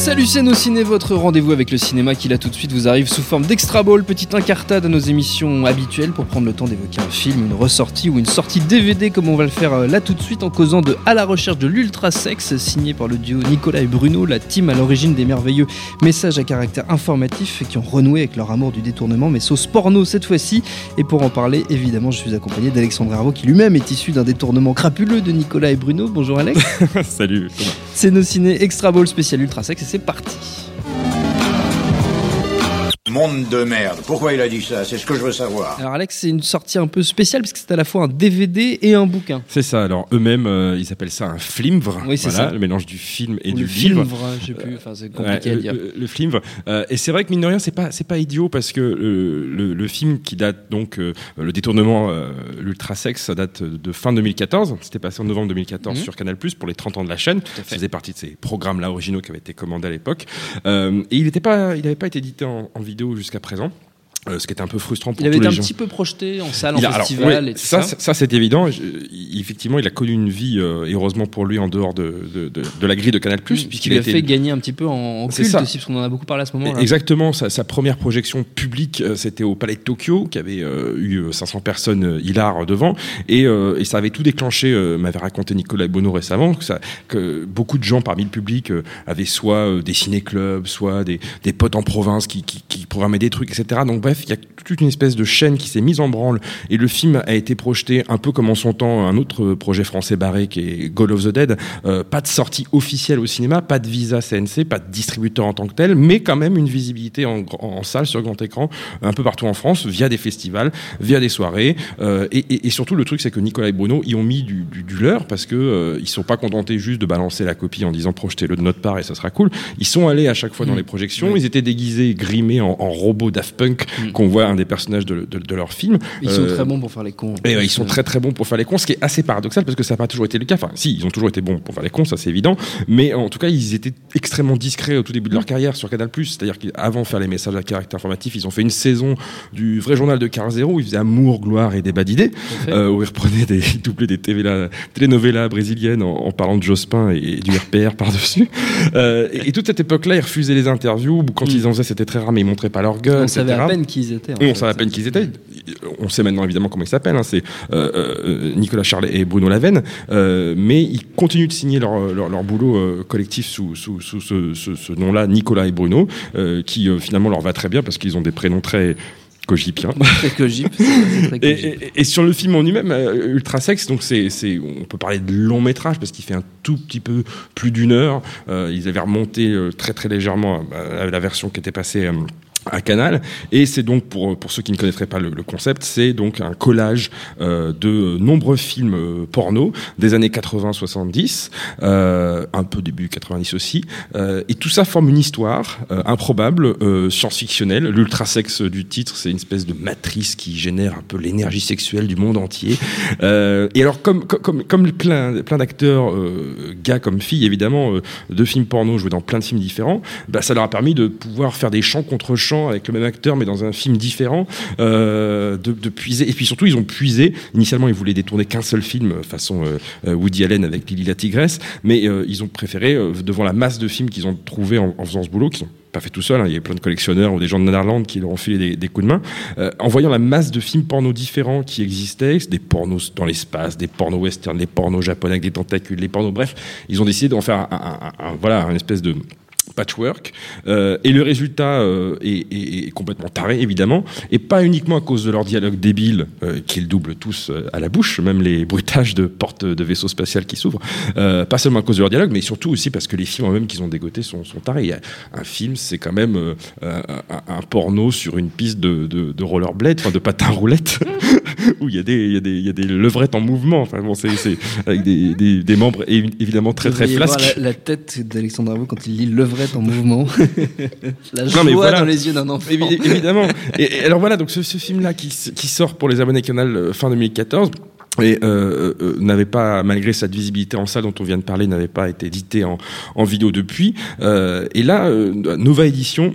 Salut c'est nos ciné, votre rendez-vous avec le cinéma qui là tout de suite vous arrive sous forme d'extra ball, petite incartade à nos émissions habituelles pour prendre le temps d'évoquer un film, une ressortie ou une sortie DVD comme on va le faire euh, là tout de suite en causant de À la recherche de l'ultra sexe signé par le duo Nicolas et Bruno, la team à l'origine des merveilleux messages à caractère informatif qui ont renoué avec leur amour du détournement mais sauce porno cette fois-ci et pour en parler évidemment je suis accompagné d'Alexandre Herveau qui lui-même est issu d'un détournement crapuleux de Nicolas et Bruno. Bonjour Alex. Salut. C'est nos ciné extra ball spécial ultra sexe c'est parti. Monde de merde. Pourquoi il a dit ça? C'est ce que je veux savoir. Alors Alex, c'est une sortie un peu spéciale parce que c'est à la fois un DVD et un bouquin. C'est ça. Alors eux-mêmes, euh, ils appellent ça un flimvre. Oui, c'est Voilà, ça. Le mélange du film et Ou du le livre. film, je sais plus, enfin c'est Ouais, compliqué à le, dire. le- le flimvre. Euh, et c'est vrai que mine de rien, c'est pas c'est pas idiot parce que euh, le, le film qui date donc euh, le détournement euh, l'ultra sexe, ça date de fin 2014. C'était passé en novembre 2014 Mhm. sur Canal pour les 30 ans de la chaîne. à fait. Ça faisait partie de ces programmes là originaux qui avaient été commandés à l'époque. Euh, et il n'était pas il n'avait pas été édité en, en vidéo jusqu'à présent. Euh, ce qui était un peu frustrant pour Il avait tous été les un petit peu projeté en salle, Il en a- alors, festival ouais, et tout ça, ça. c'est évident. Je- il- effectivement, il a connu une vie, euh, et heureusement pour lui, en dehors de, de, de- de la grille de Canal+. puisqu'il lui a fait gagner un petit peu en, en culte ça. aussi, parce qu'on en a beaucoup parlé à ce moment-là. Exactement, sa, sa première projection publique, euh, c'était au Palais de Tokyo, qui avait euh, eu euh, 500 personnes euh, hilar devant, et, euh, et ça avait tout déclenché, m'avait raconté Nicolas Bono récemment, que, ça, que beaucoup de gens parmi le public avaient soit des ciné-clubs, soit des, des potes en province qui, qui, qui programmaient des trucs, etc. Donc bref, il y a toute une espèce de chaîne qui s'est mise en branle, et le film a été projeté un peu comme en son temps un autre projet français barré qui est Goal of the Dead, euh, pas de sortie officielle au cinéma, pas de visa CNC, pas de distributeur en tant que tel, mais quand même une visibilité en, salle sur grand écran un peu partout en France via des festivals, via des soirées, euh, et, et- et surtout le truc c'est que Nicolas et Bruno y ont mis du, du, du leur parce que euh, ils sont pas contentés juste de balancer la copie en disant projetez-le de notre part et ça sera cool. Ils sont allés à chaque fois dans Mm. les projections, ils étaient déguisés, grimés en, en robots Daft Punk Mm. qu'on voit un des personnages de, de, de leur film. Ils sont Euh, très bons pour faire les cons. et ouais, ils sont très très bons pour faire les cons, ce qui est assez paradoxal parce que ça n'a pas toujours été le cas. Enfin, si, ils ont toujours été bons pour faire les cons, ça c'est évident. Mais en tout cas, ils étaient extrêmement discrets au tout début de leur carrière sur Canal+. C'est-à-dire qu'avant de faire les messages à caractère informatif, ils ont fait une saison du vrai journal de Carl Zero où ils faisaient amour, gloire et débat d'idées, euh, où ils reprenaient des doublés des télénovelas, brésiliennes en, en parlant de Jospin et, et du RPR par-dessus. Euh, et, et toute cette époque-là, ils refusaient les interviews. Quand Mm. ils en faisaient, c'était très rare, mais ils montraient pas leur gueule. On savait etc. à peine qui ils étaient. en On fait. savait à peine qui ils étaient. On sait maintenant évidemment comment ils s'appellent. hein. C'est euh, euh, Nicolas Charlet et Bruno Lavenne. Euh, mais ils continuent de signer leur, leur, leur boulot collectif sous, sous, sous ce, ce- ce nom-là, Nicolas et Bruno, qui finalement leur va très bien parce qu'ils ont des prénoms très cogipiens. Très cogip, vrai, Et, cogip. et- et sur le film en lui-même, euh, Ultra Sex, donc c'est, c'est, on peut parler de long métrage parce qu'il fait un tout petit peu plus d'une heure. Euh, ils avaient remonté euh, très très légèrement la version qui était passée. À Canal. Et c'est donc pour pour ceux qui ne connaîtraient pas le, le concept c'est donc un collage euh, de nombreux films euh, porno des années 80-70 euh, un peu début 90 aussi. Euh, et tout ça forme une histoire euh, improbable euh, science-fictionnelle. L'ultra sexe du titre c'est une espèce de matrice qui génère un peu l'énergie sexuelle du monde entier. Et alors comme comme comme, plein plein d'acteurs gars comme filles évidemment de films porno joués dans plein de films différents bah, ça leur a permis de pouvoir faire des chants contre chants avec le même acteur mais dans un film différent euh, de, puiser. Et puis surtout ils ont puisé. Initialement ils voulaient détourner qu'un seul film euh, façon euh, Woody Allen avec Lily la tigresse. Mais ils ont préféré devant la masse de films qu'ils ont trouvé en, faisant ce boulot qu'ils ont pas fait tout seul, hein, il y a plein de collectionneurs ou des gens de Netherlands qui leur ont filé des, coups de main, en voyant la masse de films porno différents qui existaient, des pornos dans l'espace, des pornos western, des pornos japonais avec des tentacules, des pornos, bref, ils ont décidé d'en faire un, voilà, un espèce de patchwork. Euh, et le résultat euh, est, complètement taré, évidemment, et pas uniquement à cause de leur dialogue débile, euh, qu'ils doublent tous euh, à la bouche, même les bruitages de portes de vaisseau spatial qui s'ouvrent. Pas seulement à cause de leur dialogue, mais surtout aussi parce que les films eux-mêmes qu'ils ont dégotés sont, sont tarés. Un film, c'est quand même un porno sur une piste de, de, de rollerblade, enfin de patin roulette, où il y a des, il y a des, il y a des levrettes en mouvement. Enfin bon, c'est avec des, des, des membres évi- évidemment très très flasques. La, la tête d'Alexandre Arnaud quand il lit Levrette en mouvement. la joie Non, mais voilà. dans les yeux d'un enfant. Évi- évidemment. Et, et alors voilà, donc ce, ce film-là qui, sort pour les abonnés Canal euh, fin 2014. Et euh, euh, n'avait pas, malgré cette visibilité en salle dont on vient de parler, n'avait pas été édité en, en vidéo depuis. Euh, et là, euh, Nova Edition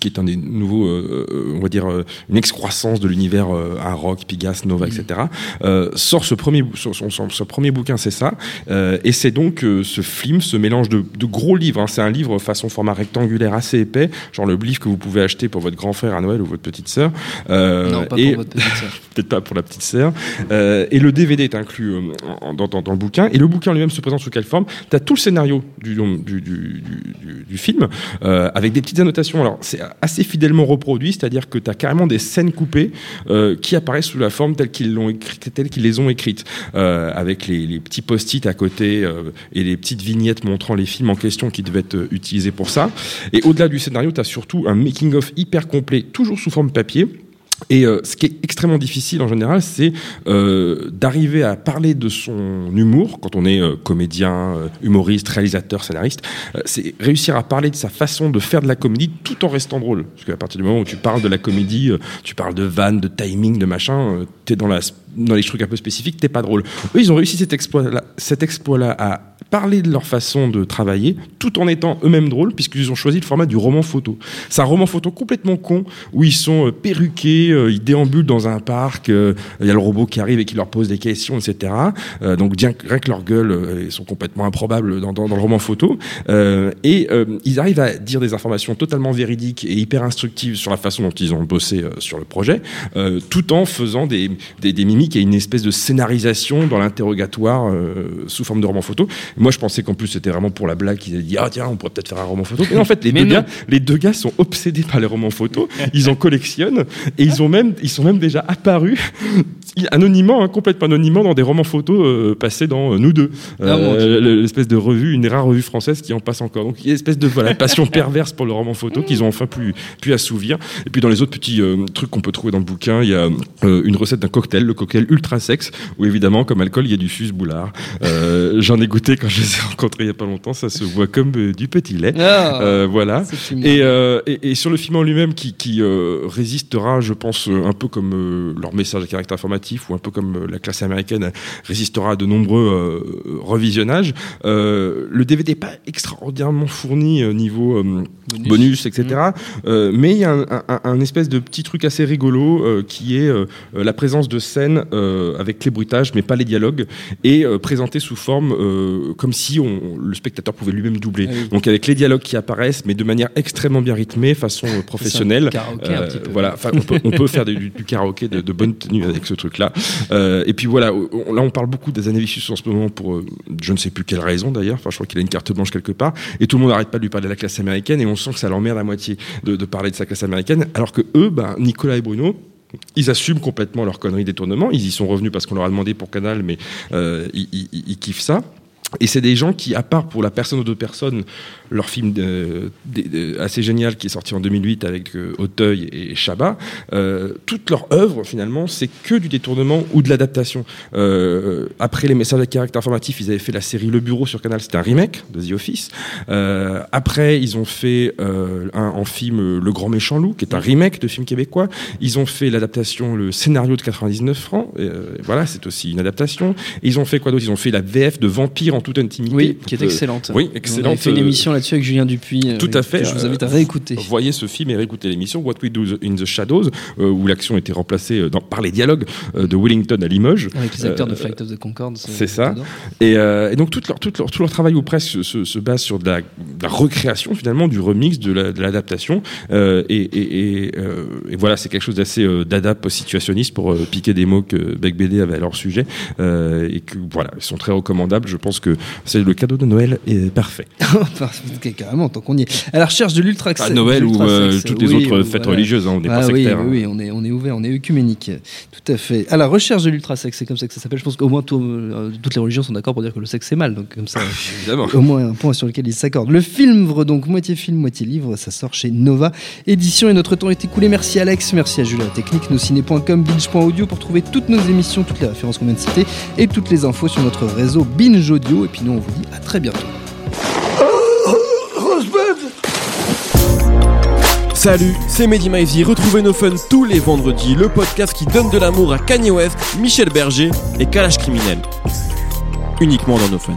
qui est un des nouveaux, euh, euh, on va dire, euh, une excroissance de l'univers euh, un rock, Pigas, Nova, etc. Euh, sort ce premier, son, son- premier bouquin, c'est ça, Euh, et c'est donc euh, ce film, ce mélange de, de gros livres. hein. C'est un livre façon format rectangulaire assez épais, genre le livre que vous pouvez acheter pour votre grand frère à Noël ou votre petite sœur. Euh, non, pas et- pour votre petite sœur. peut-être pas pour la petite sœur. Euh, et le DVD est inclus en- dans, dans- dans le bouquin. Et le bouquin lui-même se présente sous quelle forme? Tu as tout le scénario du, du, du, du- du- du film, euh, avec des petites annotations. Alors, c'est assez fidèlement reproduit, c'est-à-dire que tu as carrément des scènes coupées euh, qui apparaissent sous la forme telle qu'ils l'ont qu'ils les ont écrites, euh, avec les, petits post-it à côté euh, et les petites vignettes montrant les films en question qui devaient être utilisés pour ça. Et au-delà du scénario, tu as surtout un making-of hyper complet, toujours sous forme papier. Et euh, ce qui est extrêmement difficile en général, c'est euh, d'arriver à parler de son humour quand on est euh, comédien, euh, humoriste, réalisateur, scénariste. Euh, c'est réussir à parler de sa façon de faire de la comédie tout en restant drôle. Parce qu'à partir du moment où tu parles de la comédie, euh, tu parles de vannes, de timing, de machin, t'es dans la dans les trucs un peu spécifiques, t'es pas drôle. Eux, ils ont réussi cet exploit-là, à parler de leur façon de travailler, tout en étant eux-mêmes drôles, puisqu'ils ont choisi le format du roman photo. C'est un roman photo complètement con, où ils sont euh, perruqués, euh, ils déambulent dans un parc, euh, il y a le robot qui arrive et qui leur pose des questions, etc. Donc rien que leur gueule, ils sont complètement improbables dans, le roman photo. Et ils arrivent à dire des informations totalement véridiques et hyper instructives sur la façon dont ils ont bossé sur le projet, tout en faisant des, des, des mimiques et une espèce de scénarisation dans l'interrogatoire euh, sous forme de roman photo. Moi, je pensais qu'en plus c'était vraiment pour la blague qu'ils avaient dit ah tiens on pourrait peut-être faire un roman photo. Mais en fait, les deux gars, les deux gars sont obsédés par les romans photos. Ils en collectionnent et ils ont même, ils sont même déjà apparus anonymement, hein, complètement anonymement, dans des romans photos euh, passés dans euh, Nous deux, Ah, le- l'espèce de revue, une des rares revues françaises qui en passe encore. Donc il y a une espèce de voilà passion perverse pour le roman photo qu'ils ont enfin pu pu assouvir. Et puis dans les autres petits euh, trucs qu'on peut trouver dans le bouquin, il y a euh, une recette d'un cocktail, le cocktail ultra sexe, où évidemment comme alcool il y a du fuse boulard. Euh, J'en ai goûté quand je les ai rencontrés il y a pas longtemps, ça se voit comme euh, du petit lait. Euh, voilà. Et, euh, et, et sur le film en lui-même, qui, qui euh, résistera, je pense, euh, un peu comme euh, leur message à caractère ou un peu comme euh, la classe américaine résistera à de nombreux euh, revisionnages, euh, le DVD n'est pas extraordinairement fourni euh, niveau bonus. etc. Euh, mais il y a un, un- un espèce de petit truc assez rigolo qui est la présence de scènes avec les bruitages, mais pas les dialogues, et euh, présenté sous forme comme si on, le spectateur pouvait lui-même doubler. Ah oui. Donc avec les dialogues qui apparaissent, mais de manière extrêmement bien rythmée, façon professionnelle. karaoké un petit peu. voilà, on peut, on peut faire du, du karaoké de, de bonne tenue avec ce truc-là. Euh, et puis voilà, là on parle beaucoup Vicious en ce moment pour euh, je ne sais plus quelle raison d'ailleurs. Enfin, je crois qu'il a une carte blanche quelque part. Et tout le monde n'arrête pas de lui parler de la classe américaine et on sent que ça l'emmerde à moitié de, parler de sa classe américaine. Alors que eux, ben, Nicolas et Bruno, ils assument complètement leur connerie détournement. Ils y sont revenus parce qu'on leur a demandé pour Canal, mais euh, ils kiffent ça. Et c'est des gens qui, à part pour la personne ou deux personnes, leur film de- de- de- assez génial qui est sorti en 2008 avec euh, Auteuil et Chabat, euh, toute leur œuvre finalement, c'est que du détournement ou de l'adaptation. Euh, après les messages à caractère informatif, ils avaient fait la série Le Bureau sur Canal, c'était un remake de The Office. Euh, après, ils ont fait euh, un, en film euh, Le Grand Méchant Loup, qui est un remake de film québécois. Ils ont fait l'adaptation, le scénario de 99 francs. Euh, voilà, c'est aussi une adaptation. Et ils ont fait quoi d'autre? Ils ont fait la VF de Vampire en toute intimité. Oui, qui est excellente. oui, On excellente. avait fait une euh, émission là-dessus avec Julien Dupuis. euh, tout à fait. Je vous invite à Euh, réécouter. Voyez ce film et réécoutez l'émission What We Do in the Shadows, où l'action était remplacée dans- par les dialogues de Wellington à Limoges. Avec les acteurs de Flight of the Concorde. c'est ça. Et, et donc tout leur, tout, leur, tout leur travail ou presque se, se- se base sur de la, de la recréation finalement, du remix, de la- de l'adaptation. Et, et, et, et voilà, c'est quelque chose d'assez euh, d'adap situationniste pour piquer des mots que Beck BD avait à leur sujet. Et que voilà, ils sont très recommandables. Je pense que c'est le cadeau de Noël est parfait. Carrément, tant qu'on y est. À la recherche de l'ultra À Noël ou euh, toutes les autres fêtes religieuses, hein, on n'est Ah pas sectaire. oui, oui, on est, on est ouvert, on est œcuménique. Tout à fait. À la recherche de l'ultrasexe, c'est comme ça que ça s'appelle. Je pense qu'au moins tout- euh, toutes les religions sont d'accord pour dire que le sexe c'est mal. Donc comme ça, Évidemment. au moins un point sur lequel ils s'accordent. Le film, donc moitié film, moitié livre, ça sort chez Nova Édition et notre temps est écoulé. Merci Alex, merci à la technique, nosciné.com, binge.audio pour trouver toutes nos émissions, toutes les références qu'on vient de citer et toutes les infos sur notre réseau Binge Audio. Et puis nous, on vous dit à très bientôt. Salut, c'est Mehdi Maizy. Retrouvez nos fun tous les vendredis, le podcast qui donne de l'amour à Kanye West, Michel Berger et Kalash Criminel. Uniquement dans nos fun.